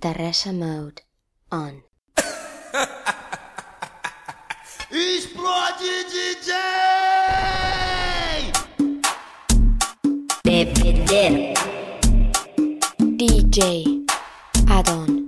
Tarraxa mode on. Explode DJ! Bebedeiro. DJ Adon.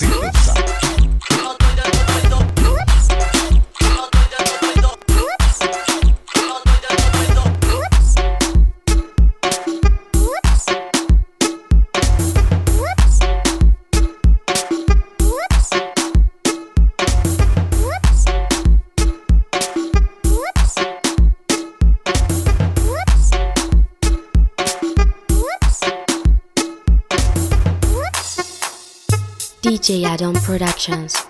Sicusa. DJ Adon Productions.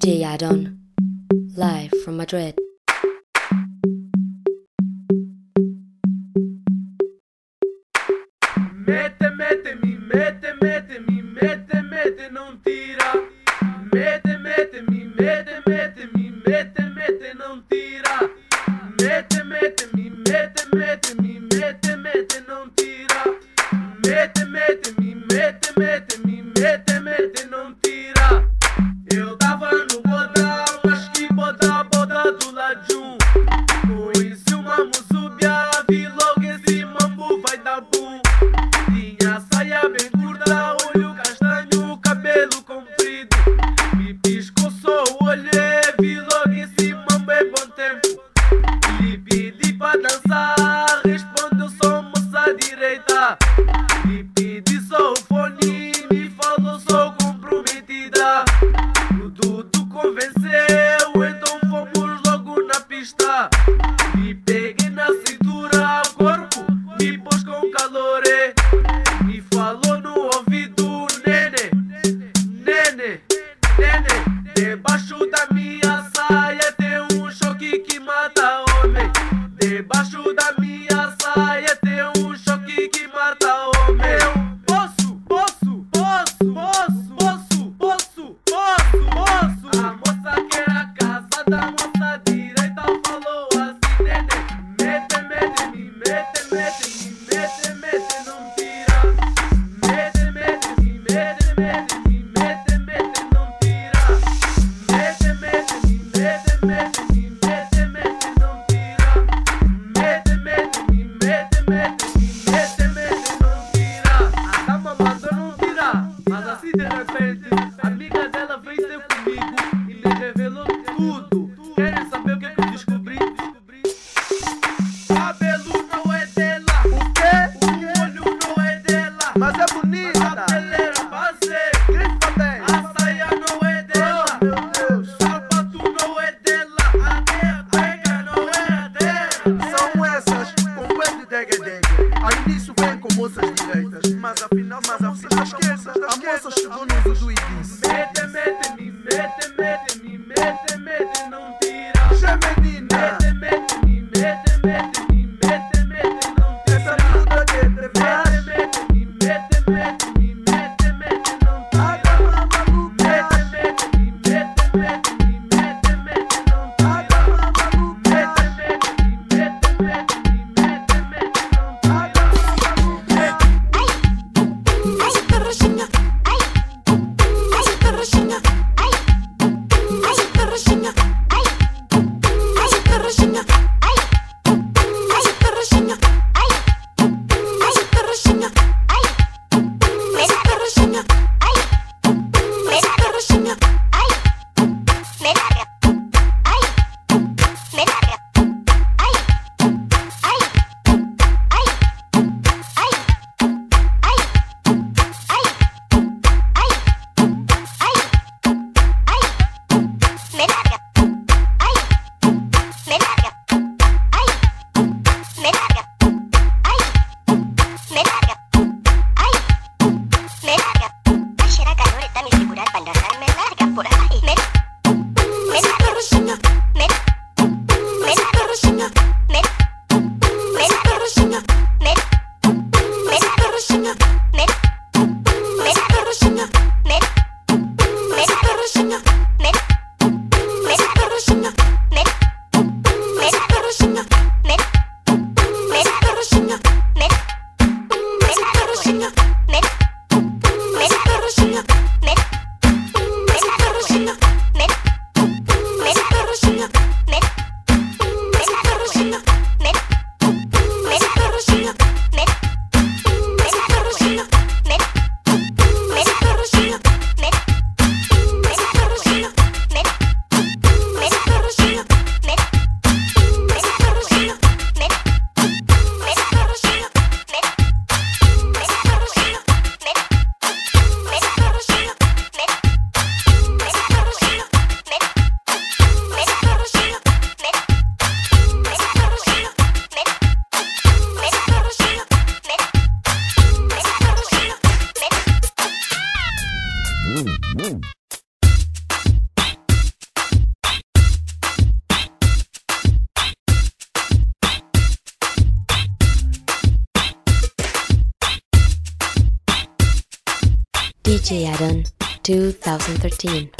DJ live from Madrid. 2013.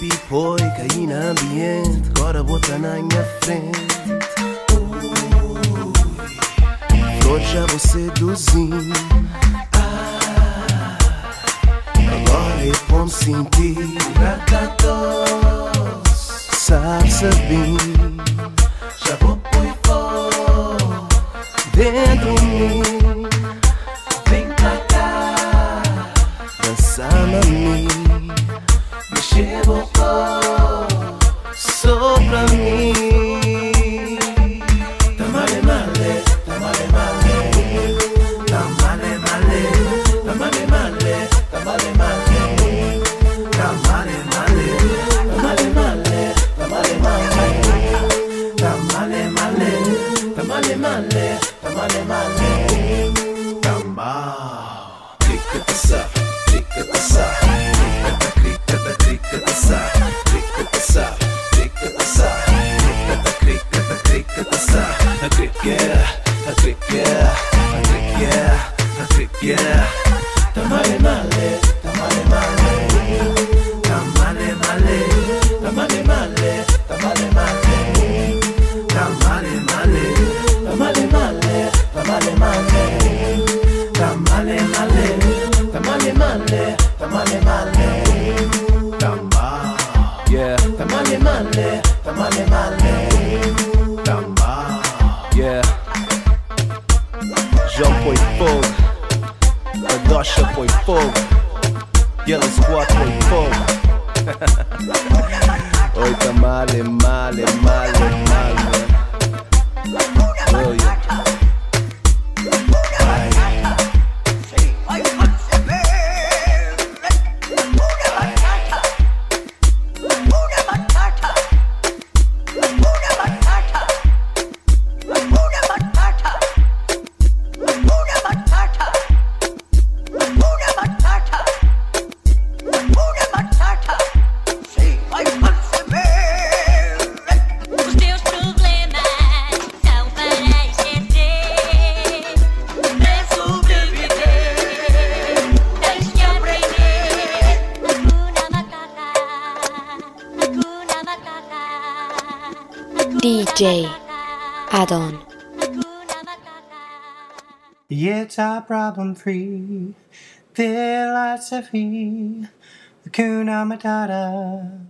Baby, foi, caí na ambiente Agora bota na minha frente. Flor já vou seduzir Agora eu vou me sentir Ratatos Sabe, sabe Já vou pôr fogo Dentro de mim problem free philosophy, Hakuna Matata.